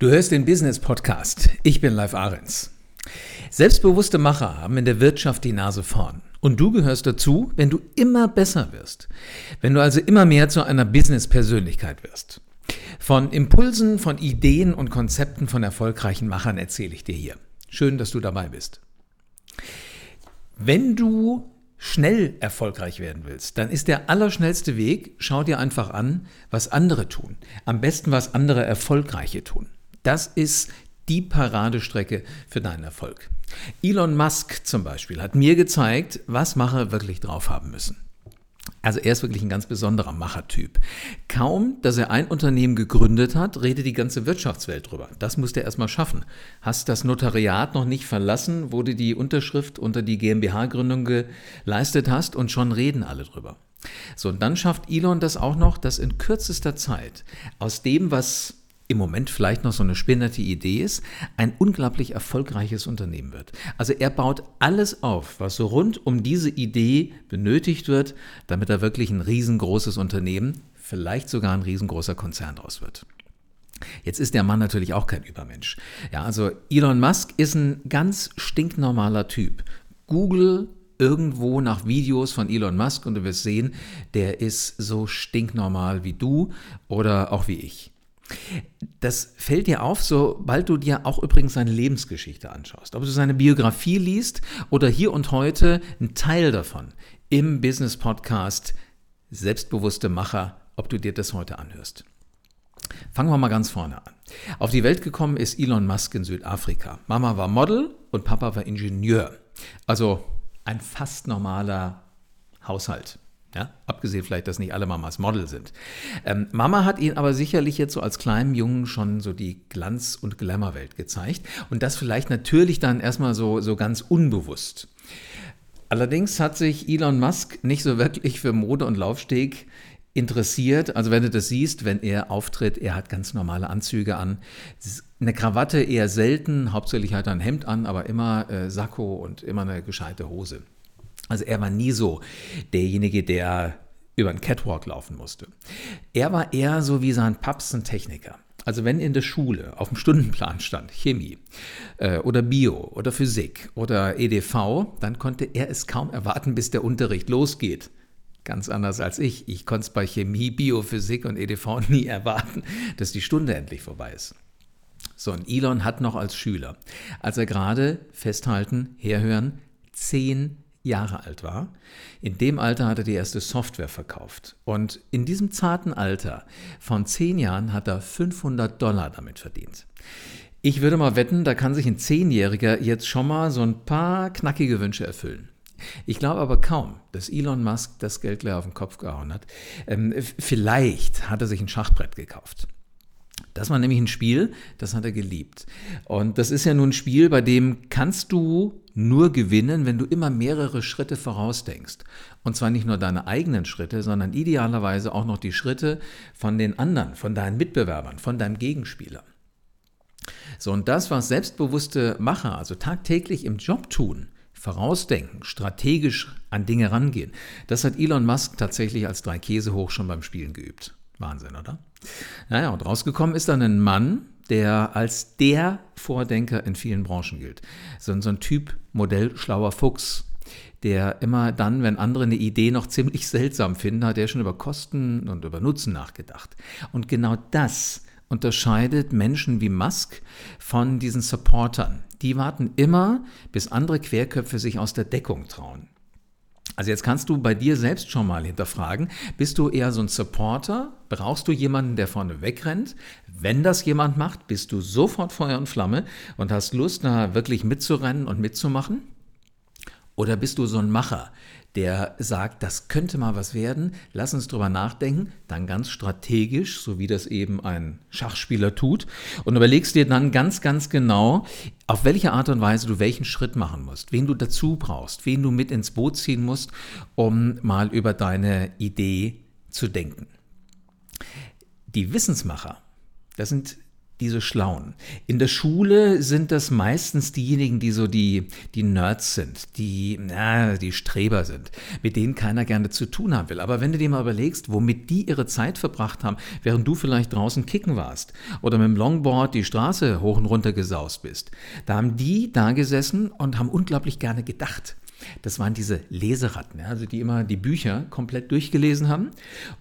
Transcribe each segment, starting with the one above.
Du hörst den Business Podcast. Ich bin Live Ahrens. Selbstbewusste Macher haben in der Wirtschaft die Nase vorn. Und du gehörst dazu, wenn du immer besser wirst. Wenn du also immer mehr zu einer Business-Persönlichkeit wirst. Von Impulsen, von Ideen und Konzepten von erfolgreichen Machern erzähle ich dir hier. Schön, dass du dabei bist. Wenn du schnell erfolgreich werden willst, dann ist der allerschnellste Weg, schau dir einfach an, was andere tun. Am besten, was andere Erfolgreiche tun. Das ist die Paradestrecke für deinen Erfolg. Elon Musk zum Beispiel hat mir gezeigt, was Macher wirklich drauf haben müssen. Also er ist wirklich ein ganz besonderer Machertyp. Kaum, dass er ein Unternehmen gegründet hat, redet die ganze Wirtschaftswelt drüber. Das musste er erstmal schaffen. Hast das Notariat noch nicht verlassen, wo du die Unterschrift unter die GmbH-Gründung geleistet hast und schon reden alle drüber. So, und dann schafft Elon das auch noch, dass in kürzester Zeit aus dem, was im Moment vielleicht noch so eine spinnerte Idee ist, ein unglaublich erfolgreiches Unternehmen wird. Also er baut alles auf, was so rund um diese Idee benötigt wird, damit er wirklich ein riesengroßes Unternehmen, vielleicht sogar ein riesengroßer Konzern draus wird. Jetzt ist der Mann natürlich auch kein Übermensch. Ja, also Elon Musk ist ein ganz stinknormaler Typ. Google irgendwo nach Videos von Elon Musk und du wirst sehen, der ist so stinknormal wie du oder auch wie ich. Das fällt dir auf, sobald du dir auch übrigens seine Lebensgeschichte anschaust. Ob du seine Biografie liest oder hier und heute ein Teil davon im Business Podcast Selbstbewusste Macher, ob du dir das heute anhörst. Fangen wir mal ganz vorne an. Auf die Welt gekommen ist Elon Musk in Südafrika. Mama war Model und Papa war Ingenieur. Also ein fast normaler Haushalt. Ja, abgesehen vielleicht, dass nicht alle Mamas Model sind. Ähm, Mama hat ihn aber sicherlich jetzt so als kleinem Jungen schon so die Glanz- und Glamour-Welt gezeigt. Und das vielleicht natürlich dann erstmal so, so ganz unbewusst. Allerdings hat sich Elon Musk nicht so wirklich für Mode und Laufsteg interessiert. Also wenn du das siehst, wenn er auftritt, er hat ganz normale Anzüge an. Eine Krawatte eher selten, hauptsächlich hat er ein Hemd an, aber immer äh, Sakko und immer eine gescheite Hose. Also er war nie so derjenige, der über einen Catwalk laufen musste. Er war eher so wie sein Paps ein Techniker. Also wenn in der Schule auf dem Stundenplan stand Chemie äh, oder Bio oder Physik oder EDV, dann konnte er es kaum erwarten, bis der Unterricht losgeht. Ganz anders als ich. Ich konnte es bei Chemie, Bio, Physik und EDV nie erwarten, dass die Stunde endlich vorbei ist. So, und Elon hat noch als Schüler, als er gerade festhalten, herhören, zehn Jahre alt war. In dem Alter hat er die erste Software verkauft. Und in diesem zarten Alter von zehn Jahren hat er 500 Dollar damit verdient. Ich würde mal wetten, da kann sich ein Zehnjähriger jetzt schon mal so ein paar knackige Wünsche erfüllen. Ich glaube aber kaum, dass Elon Musk das Geld leer auf den Kopf gehauen hat. Ähm, vielleicht hat er sich ein Schachbrett gekauft. Das war nämlich ein Spiel, das hat er geliebt. Und das ist ja nun ein Spiel, bei dem kannst du nur gewinnen, wenn du immer mehrere Schritte vorausdenkst. Und zwar nicht nur deine eigenen Schritte, sondern idealerweise auch noch die Schritte von den anderen, von deinen Mitbewerbern, von deinem Gegenspieler. So, und das, was selbstbewusste Macher, also tagtäglich im Job tun, vorausdenken, strategisch an Dinge rangehen, das hat Elon Musk tatsächlich als drei Käse hoch schon beim Spielen geübt. Wahnsinn, oder? Naja, und rausgekommen ist dann ein Mann, der als der Vordenker in vielen Branchen gilt. So, so ein Typ Modell schlauer Fuchs, der immer dann, wenn andere eine Idee noch ziemlich seltsam finden, hat er schon über Kosten und über Nutzen nachgedacht. Und genau das unterscheidet Menschen wie Musk von diesen Supportern. Die warten immer, bis andere Querköpfe sich aus der Deckung trauen. Also jetzt kannst du bei dir selbst schon mal hinterfragen, bist du eher so ein Supporter? Brauchst du jemanden, der vorne wegrennt? Wenn das jemand macht, bist du sofort Feuer und Flamme und hast Lust, da wirklich mitzurennen und mitzumachen? Oder bist du so ein Macher, der sagt, das könnte mal was werden, lass uns drüber nachdenken, dann ganz strategisch, so wie das eben ein Schachspieler tut, und überlegst dir dann ganz, ganz genau, auf welche Art und Weise du welchen Schritt machen musst, wen du dazu brauchst, wen du mit ins Boot ziehen musst, um mal über deine Idee zu denken. Die Wissensmacher, das sind diese Schlauen. In der Schule sind das meistens diejenigen, die so die, die Nerds sind, die, na, die Streber sind, mit denen keiner gerne zu tun haben will. Aber wenn du dir mal überlegst, womit die ihre Zeit verbracht haben, während du vielleicht draußen kicken warst oder mit dem Longboard die Straße hoch und runter gesaust bist, da haben die da gesessen und haben unglaublich gerne gedacht. Das waren diese Leseratten, also die immer die Bücher komplett durchgelesen haben.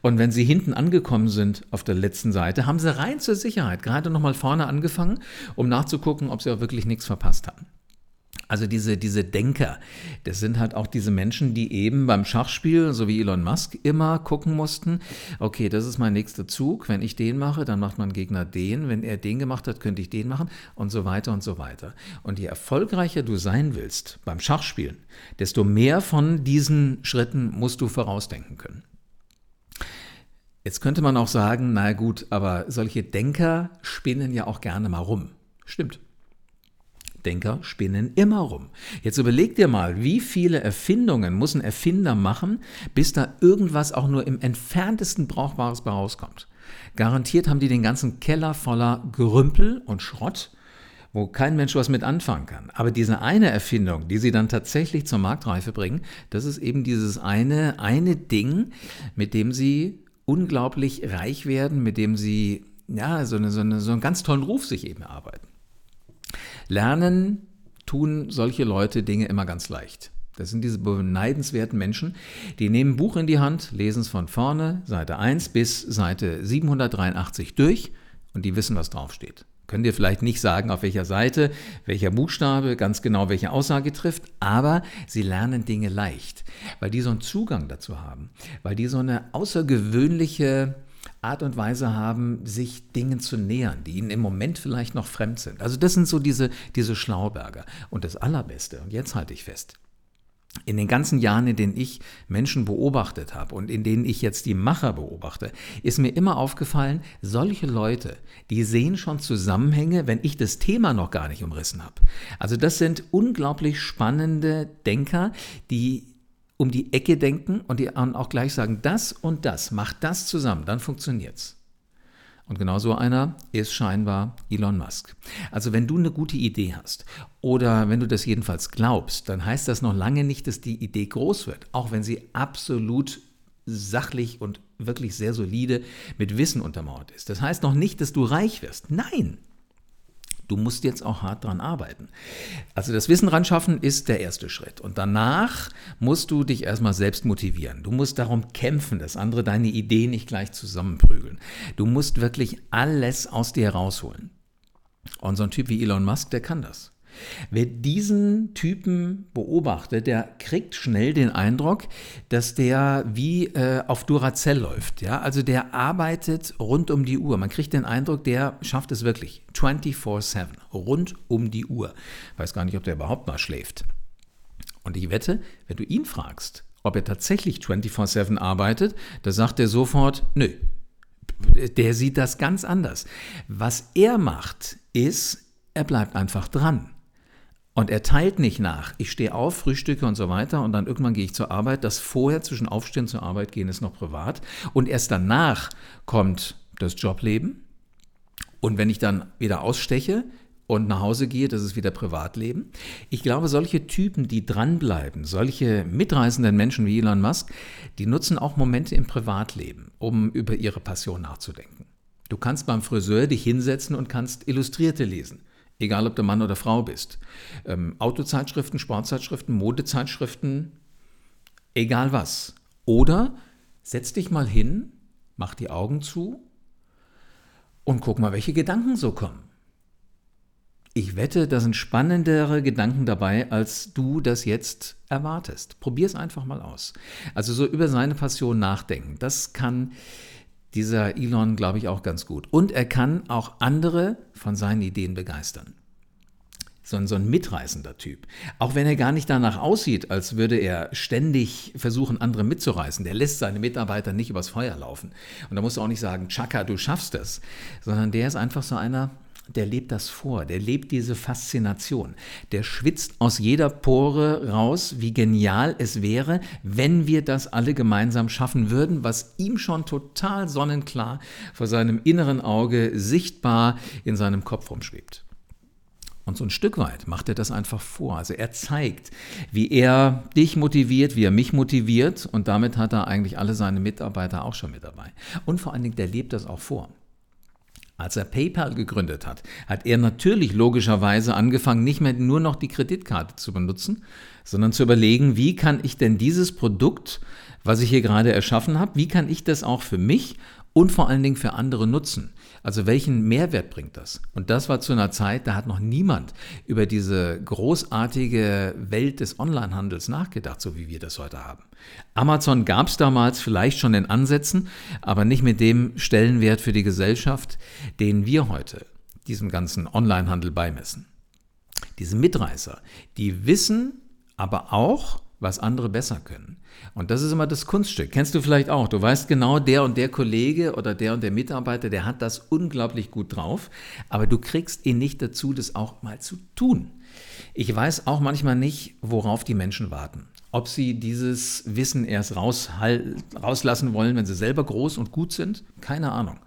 Und wenn sie hinten angekommen sind auf der letzten Seite, haben sie rein zur Sicherheit gerade nochmal vorne angefangen, um nachzugucken, ob sie auch wirklich nichts verpasst haben. Also diese, diese Denker, das sind halt auch diese Menschen, die eben beim Schachspiel, so wie Elon Musk, immer gucken mussten, okay, das ist mein nächster Zug, wenn ich den mache, dann macht mein Gegner den, wenn er den gemacht hat, könnte ich den machen und so weiter und so weiter. Und je erfolgreicher du sein willst beim Schachspielen, desto mehr von diesen Schritten musst du vorausdenken können. Jetzt könnte man auch sagen, na gut, aber solche Denker spinnen ja auch gerne mal rum. Stimmt. Denker spinnen immer rum. Jetzt überleg dir mal, wie viele Erfindungen muss ein Erfinder machen, bis da irgendwas auch nur im entferntesten Brauchbares bei rauskommt. Garantiert haben die den ganzen Keller voller Gerümpel und Schrott, wo kein Mensch was mit anfangen kann. Aber diese eine Erfindung, die sie dann tatsächlich zur Marktreife bringen, das ist eben dieses eine, eine Ding, mit dem sie unglaublich reich werden, mit dem sie ja, so, eine, so, eine, so einen ganz tollen Ruf sich eben erarbeiten. Lernen tun solche Leute Dinge immer ganz leicht. Das sind diese beneidenswerten Menschen, die nehmen ein Buch in die Hand, lesen es von vorne, Seite 1 bis Seite 783 durch und die wissen, was draufsteht. Können dir vielleicht nicht sagen, auf welcher Seite, welcher Buchstabe, ganz genau welche Aussage trifft, aber sie lernen Dinge leicht, weil die so einen Zugang dazu haben, weil die so eine außergewöhnliche Art und Weise haben, sich Dingen zu nähern, die ihnen im Moment vielleicht noch fremd sind. Also das sind so diese, diese Schlauberger. Und das Allerbeste, und jetzt halte ich fest, in den ganzen Jahren, in denen ich Menschen beobachtet habe und in denen ich jetzt die Macher beobachte, ist mir immer aufgefallen, solche Leute, die sehen schon Zusammenhänge, wenn ich das Thema noch gar nicht umrissen habe. Also das sind unglaublich spannende Denker, die um die Ecke denken und die auch gleich sagen, das und das, macht das zusammen, dann funktioniert's. Und genau so einer ist scheinbar Elon Musk. Also wenn du eine gute Idee hast oder wenn du das jedenfalls glaubst, dann heißt das noch lange nicht, dass die Idee groß wird, auch wenn sie absolut sachlich und wirklich sehr solide mit Wissen untermauert ist. Das heißt noch nicht, dass du reich wirst. Nein, Du musst jetzt auch hart dran arbeiten. Also das Wissen ran schaffen ist der erste Schritt. Und danach musst du dich erstmal selbst motivieren. Du musst darum kämpfen, dass andere deine Ideen nicht gleich zusammenprügeln. Du musst wirklich alles aus dir rausholen. Und so ein Typ wie Elon Musk, der kann das. Wer diesen Typen beobachtet, der kriegt schnell den Eindruck, dass der wie äh, auf Duracell läuft. Ja? Also der arbeitet rund um die Uhr. Man kriegt den Eindruck, der schafft es wirklich 24-7, rund um die Uhr. Weiß gar nicht, ob der überhaupt mal schläft. Und ich wette, wenn du ihn fragst, ob er tatsächlich 24-7 arbeitet, da sagt er sofort, nö. Der sieht das ganz anders. Was er macht, ist, er bleibt einfach dran. Und er teilt nicht nach. Ich stehe auf, frühstücke und so weiter und dann irgendwann gehe ich zur Arbeit. Das vorher zwischen Aufstehen zur Arbeit gehen ist noch privat. Und erst danach kommt das Jobleben. Und wenn ich dann wieder aussteche und nach Hause gehe, das ist wieder Privatleben. Ich glaube, solche Typen, die dranbleiben, solche mitreißenden Menschen wie Elon Musk, die nutzen auch Momente im Privatleben, um über ihre Passion nachzudenken. Du kannst beim Friseur dich hinsetzen und kannst Illustrierte lesen egal ob du Mann oder Frau bist. Ähm, Autozeitschriften, Sportzeitschriften, Modezeitschriften, egal was. Oder setz dich mal hin, mach die Augen zu und guck mal, welche Gedanken so kommen. Ich wette, da sind spannendere Gedanken dabei, als du das jetzt erwartest. Probier es einfach mal aus. Also so über seine Passion nachdenken. Das kann dieser Elon, glaube ich, auch ganz gut. Und er kann auch andere von seinen Ideen begeistern. So ein, so ein mitreißender Typ. Auch wenn er gar nicht danach aussieht, als würde er ständig versuchen, andere mitzureißen. Der lässt seine Mitarbeiter nicht übers Feuer laufen. Und da musst du auch nicht sagen, Chaka, du schaffst es. Sondern der ist einfach so einer, der lebt das vor, der lebt diese Faszination. Der schwitzt aus jeder Pore raus, wie genial es wäre, wenn wir das alle gemeinsam schaffen würden, was ihm schon total sonnenklar vor seinem inneren Auge sichtbar in seinem Kopf rumschwebt. Und so ein Stück weit macht er das einfach vor. Also er zeigt, wie er dich motiviert, wie er mich motiviert und damit hat er eigentlich alle seine Mitarbeiter auch schon mit dabei. Und vor allen Dingen, der lebt das auch vor. Als er PayPal gegründet hat, hat er natürlich logischerweise angefangen, nicht mehr nur noch die Kreditkarte zu benutzen, sondern zu überlegen, wie kann ich denn dieses Produkt, was ich hier gerade erschaffen habe, wie kann ich das auch für mich und vor allen Dingen für andere nutzen. Also welchen Mehrwert bringt das? Und das war zu einer Zeit, da hat noch niemand über diese großartige Welt des Onlinehandels nachgedacht, so wie wir das heute haben. Amazon gab es damals vielleicht schon in Ansätzen, aber nicht mit dem Stellenwert für die Gesellschaft, den wir heute diesem ganzen Onlinehandel beimessen. Diese Mitreißer, die wissen aber auch, was andere besser können. Und das ist immer das Kunststück. Kennst du vielleicht auch. Du weißt genau, der und der Kollege oder der und der Mitarbeiter, der hat das unglaublich gut drauf, aber du kriegst ihn nicht dazu, das auch mal zu tun. Ich weiß auch manchmal nicht, worauf die Menschen warten. Ob sie dieses Wissen erst rauslassen wollen, wenn sie selber groß und gut sind, keine Ahnung.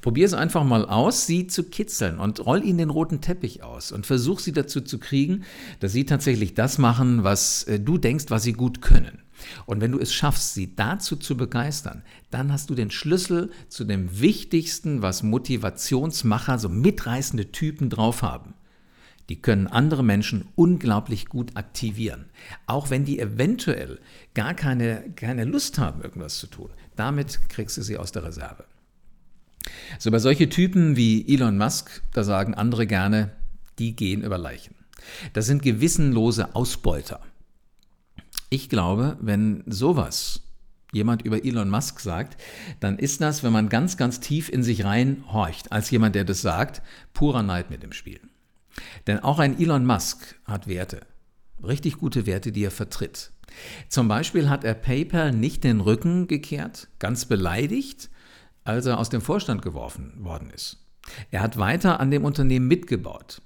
Probier es einfach mal aus, sie zu kitzeln und roll ihnen den roten Teppich aus und versuch sie dazu zu kriegen, dass sie tatsächlich das machen, was äh, du denkst, was sie gut können. Und wenn du es schaffst, sie dazu zu begeistern, dann hast du den Schlüssel zu dem Wichtigsten, was Motivationsmacher, so mitreißende Typen drauf haben. Die können andere Menschen unglaublich gut aktivieren, auch wenn die eventuell gar keine, keine Lust haben, irgendwas zu tun. Damit kriegst du sie aus der Reserve. So bei solche Typen wie Elon Musk, da sagen andere gerne, die gehen über Leichen. Das sind gewissenlose Ausbeuter. Ich glaube, wenn sowas jemand über Elon Musk sagt, dann ist das, wenn man ganz, ganz tief in sich reinhorcht, als jemand, der das sagt, purer Neid mit dem Spiel. Denn auch ein Elon Musk hat Werte, richtig gute Werte, die er vertritt. Zum Beispiel hat er PayPal nicht den Rücken gekehrt, ganz beleidigt, als er aus dem Vorstand geworfen worden ist. Er hat weiter an dem Unternehmen mitgebaut.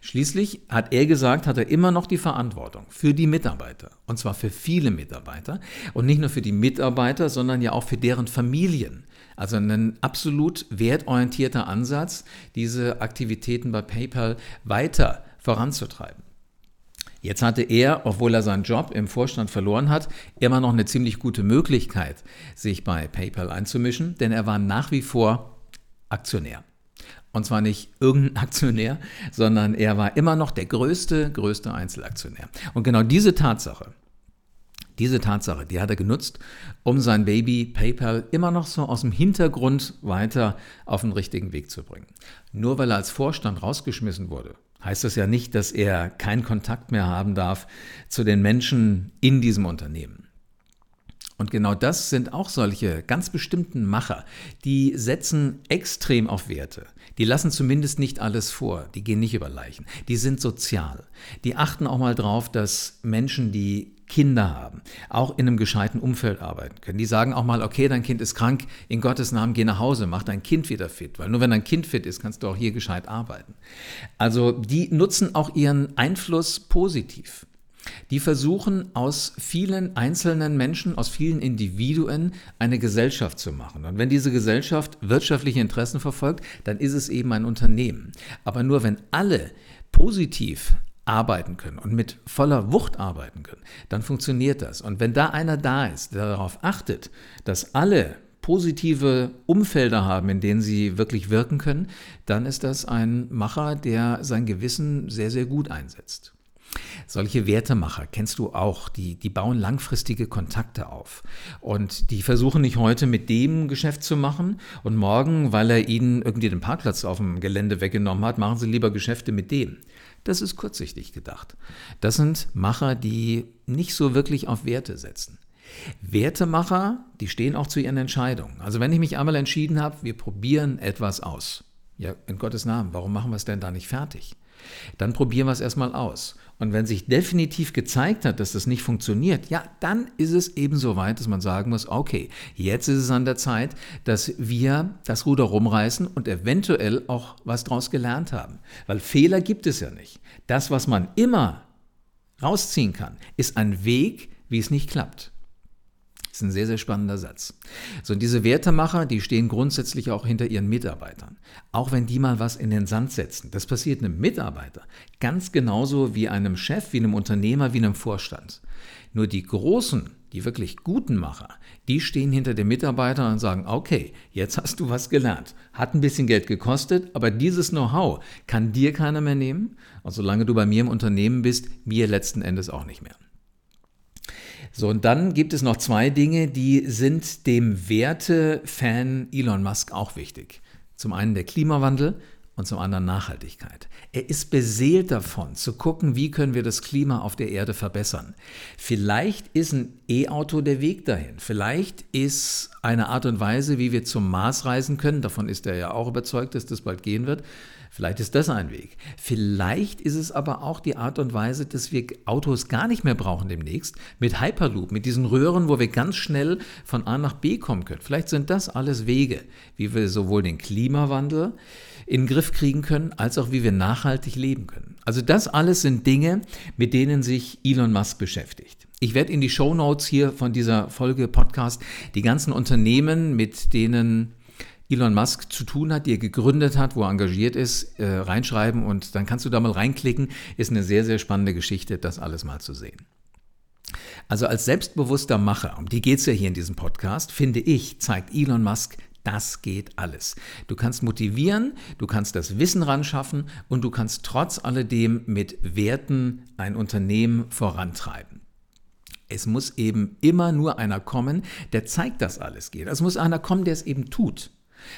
Schließlich hat er gesagt, hat er immer noch die Verantwortung für die Mitarbeiter. Und zwar für viele Mitarbeiter. Und nicht nur für die Mitarbeiter, sondern ja auch für deren Familien. Also ein absolut wertorientierter Ansatz, diese Aktivitäten bei PayPal weiter voranzutreiben. Jetzt hatte er, obwohl er seinen Job im Vorstand verloren hat, immer noch eine ziemlich gute Möglichkeit, sich bei PayPal einzumischen, denn er war nach wie vor Aktionär. Und zwar nicht irgendein Aktionär, sondern er war immer noch der größte, größte Einzelaktionär. Und genau diese Tatsache, diese Tatsache, die hat er genutzt, um sein Baby PayPal immer noch so aus dem Hintergrund weiter auf den richtigen Weg zu bringen. Nur weil er als Vorstand rausgeschmissen wurde, heißt das ja nicht, dass er keinen Kontakt mehr haben darf zu den Menschen in diesem Unternehmen. Und genau das sind auch solche ganz bestimmten Macher, die setzen extrem auf Werte. Die lassen zumindest nicht alles vor, die gehen nicht über Leichen. Die sind sozial. Die achten auch mal drauf, dass Menschen, die Kinder haben, auch in einem gescheiten Umfeld arbeiten können. Die sagen auch mal, okay, dein Kind ist krank, in Gottes Namen geh nach Hause, mach dein Kind wieder fit, weil nur wenn dein Kind fit ist, kannst du auch hier gescheit arbeiten. Also die nutzen auch ihren Einfluss positiv. Die versuchen aus vielen einzelnen Menschen, aus vielen Individuen eine Gesellschaft zu machen. Und wenn diese Gesellschaft wirtschaftliche Interessen verfolgt, dann ist es eben ein Unternehmen. Aber nur wenn alle positiv arbeiten können und mit voller Wucht arbeiten können, dann funktioniert das. Und wenn da einer da ist, der darauf achtet, dass alle positive Umfelder haben, in denen sie wirklich wirken können, dann ist das ein Macher, der sein Gewissen sehr, sehr gut einsetzt. Solche Wertemacher kennst du auch, die, die bauen langfristige Kontakte auf. Und die versuchen nicht heute mit dem Geschäft zu machen und morgen, weil er ihnen irgendwie den Parkplatz auf dem Gelände weggenommen hat, machen sie lieber Geschäfte mit dem. Das ist kurzsichtig gedacht. Das sind Macher, die nicht so wirklich auf Werte setzen. Wertemacher, die stehen auch zu ihren Entscheidungen. Also wenn ich mich einmal entschieden habe, wir probieren etwas aus, Ja, in Gottes Namen, warum machen wir es denn da nicht fertig? Dann probieren wir es erstmal aus. Und wenn sich definitiv gezeigt hat, dass das nicht funktioniert, ja, dann ist es eben so weit, dass man sagen muss, okay, jetzt ist es an der Zeit, dass wir das Ruder rumreißen und eventuell auch was daraus gelernt haben. Weil Fehler gibt es ja nicht. Das, was man immer rausziehen kann, ist ein Weg, wie es nicht klappt. Das ist ein sehr, sehr spannender Satz. So, und diese Wertemacher, die stehen grundsätzlich auch hinter ihren Mitarbeitern. Auch wenn die mal was in den Sand setzen. Das passiert einem Mitarbeiter ganz genauso wie einem Chef, wie einem Unternehmer, wie einem Vorstand. Nur die großen, die wirklich guten Macher, die stehen hinter den Mitarbeitern und sagen, okay, jetzt hast du was gelernt. Hat ein bisschen Geld gekostet, aber dieses Know-how kann dir keiner mehr nehmen. Und solange du bei mir im Unternehmen bist, mir letzten Endes auch nicht mehr. So, und dann gibt es noch zwei Dinge, die sind dem Werte-Fan Elon Musk auch wichtig. Zum einen der Klimawandel und zum anderen Nachhaltigkeit. Er ist beseelt davon, zu gucken, wie können wir das Klima auf der Erde verbessern. Vielleicht ist ein E-Auto der Weg dahin. Vielleicht ist eine Art und Weise, wie wir zum Mars reisen können, davon ist er ja auch überzeugt, dass das bald gehen wird, Vielleicht ist das ein Weg. Vielleicht ist es aber auch die Art und Weise, dass wir Autos gar nicht mehr brauchen demnächst, mit Hyperloop, mit diesen Röhren, wo wir ganz schnell von A nach B kommen können. Vielleicht sind das alles Wege, wie wir sowohl den Klimawandel in den Griff kriegen können, als auch wie wir nachhaltig leben können. Also das alles sind Dinge, mit denen sich Elon Musk beschäftigt. Ich werde in die Show Notes hier von dieser Folge Podcast die ganzen Unternehmen, mit denen Elon Musk zu tun hat, die er gegründet hat, wo er engagiert ist, äh, reinschreiben und dann kannst du da mal reinklicken. Ist eine sehr, sehr spannende Geschichte, das alles mal zu sehen. Also als selbstbewusster Macher, um die geht es ja hier in diesem Podcast, finde ich, zeigt Elon Musk, das geht alles. Du kannst motivieren, du kannst das Wissen ran schaffen und du kannst trotz alledem mit Werten ein Unternehmen vorantreiben. Es muss eben immer nur einer kommen, der zeigt, dass alles geht. Es muss einer kommen, der es eben tut.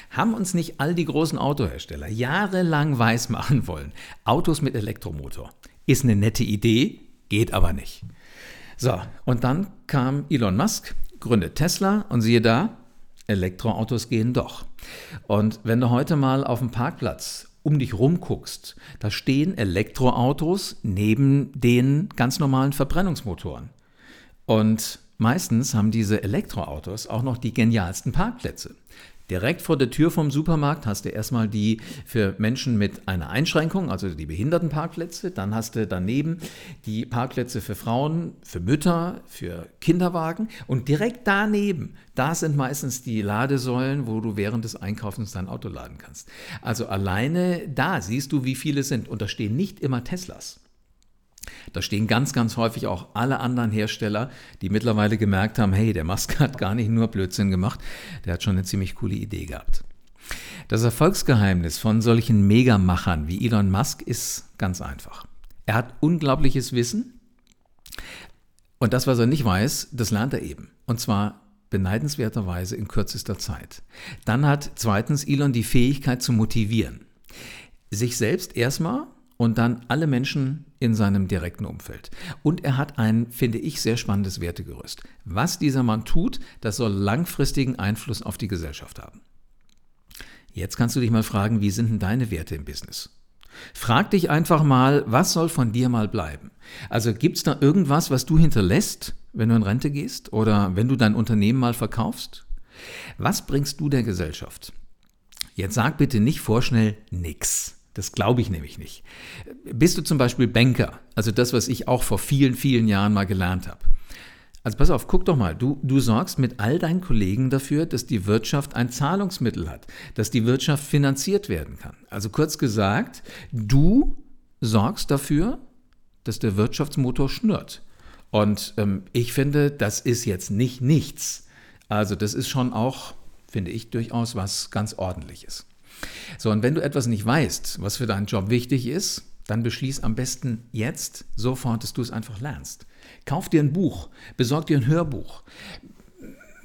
Haben uns nicht all die großen Autohersteller jahrelang weismachen wollen, Autos mit Elektromotor ist eine nette Idee, geht aber nicht. So, und dann kam Elon Musk, gründet Tesla und siehe da, Elektroautos gehen doch. Und wenn du heute mal auf dem Parkplatz um dich rumguckst, da stehen Elektroautos neben den ganz normalen Verbrennungsmotoren. Und meistens haben diese Elektroautos auch noch die genialsten Parkplätze. Direkt vor der Tür vom Supermarkt hast du erstmal die für Menschen mit einer Einschränkung, also die Behindertenparkplätze. Dann hast du daneben die Parkplätze für Frauen, für Mütter, für Kinderwagen. Und direkt daneben, da sind meistens die Ladesäulen, wo du während des Einkaufens dein Auto laden kannst. Also alleine da siehst du, wie viele sind. Und da stehen nicht immer Teslas. Da stehen ganz, ganz häufig auch alle anderen Hersteller, die mittlerweile gemerkt haben, hey, der Musk hat gar nicht nur Blödsinn gemacht, der hat schon eine ziemlich coole Idee gehabt. Das Erfolgsgeheimnis von solchen Megamachern wie Elon Musk ist ganz einfach. Er hat unglaubliches Wissen und das, was er nicht weiß, das lernt er eben. Und zwar beneidenswerterweise in kürzester Zeit. Dann hat zweitens Elon die Fähigkeit zu motivieren. Sich selbst erstmal und dann alle Menschen in seinem direkten Umfeld. Und er hat ein, finde ich, sehr spannendes Wertegerüst. Was dieser Mann tut, das soll langfristigen Einfluss auf die Gesellschaft haben. Jetzt kannst du dich mal fragen, wie sind denn deine Werte im Business? Frag dich einfach mal, was soll von dir mal bleiben? Also gibt es da irgendwas, was du hinterlässt, wenn du in Rente gehst oder wenn du dein Unternehmen mal verkaufst? Was bringst du der Gesellschaft? Jetzt sag bitte nicht vorschnell nix. Das glaube ich nämlich nicht. Bist du zum Beispiel Banker, also das, was ich auch vor vielen, vielen Jahren mal gelernt habe. Also pass auf, guck doch mal, du, du sorgst mit all deinen Kollegen dafür, dass die Wirtschaft ein Zahlungsmittel hat, dass die Wirtschaft finanziert werden kann. Also kurz gesagt, du sorgst dafür, dass der Wirtschaftsmotor schnurrt. Und ähm, ich finde, das ist jetzt nicht nichts. Also das ist schon auch, finde ich, durchaus was ganz ordentliches. So, und wenn du etwas nicht weißt, was für deinen Job wichtig ist, dann beschließ am besten jetzt sofort, dass du es einfach lernst. Kauf dir ein Buch, besorg dir ein Hörbuch.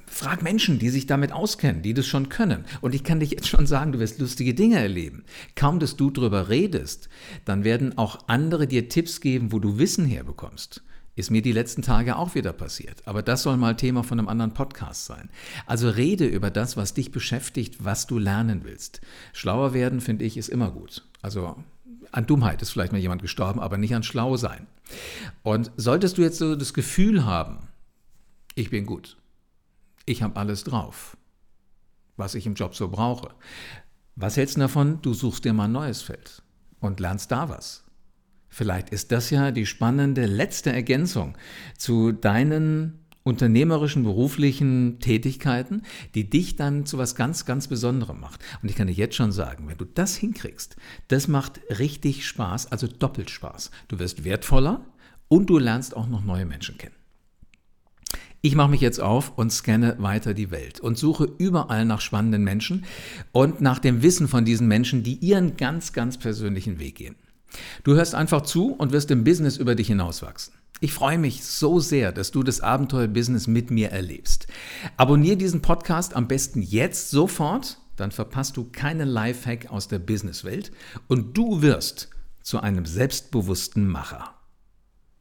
Frag Menschen, die sich damit auskennen, die das schon können. Und ich kann dich jetzt schon sagen, du wirst lustige Dinge erleben. Kaum, dass du darüber redest, dann werden auch andere dir Tipps geben, wo du Wissen herbekommst. Ist mir die letzten Tage auch wieder passiert. Aber das soll mal Thema von einem anderen Podcast sein. Also rede über das, was dich beschäftigt, was du lernen willst. Schlauer werden, finde ich, ist immer gut. Also an Dummheit ist vielleicht mal jemand gestorben, aber nicht an Schlau sein. Und solltest du jetzt so das Gefühl haben, ich bin gut, ich habe alles drauf, was ich im Job so brauche. Was hältst du davon? Du suchst dir mal ein neues Feld und lernst da was. Vielleicht ist das ja die spannende letzte Ergänzung zu deinen unternehmerischen, beruflichen Tätigkeiten, die dich dann zu was ganz, ganz Besonderem macht. Und ich kann dir jetzt schon sagen, wenn du das hinkriegst, das macht richtig Spaß, also doppelt Spaß. Du wirst wertvoller und du lernst auch noch neue Menschen kennen. Ich mache mich jetzt auf und scanne weiter die Welt und suche überall nach spannenden Menschen und nach dem Wissen von diesen Menschen, die ihren ganz, ganz persönlichen Weg gehen. Du hörst einfach zu und wirst im Business über dich hinauswachsen. Ich freue mich so sehr, dass du das Abenteuer-Business mit mir erlebst. Abonnier diesen Podcast am besten jetzt sofort, dann verpasst du keinen Lifehack aus der Businesswelt und du wirst zu einem selbstbewussten Macher.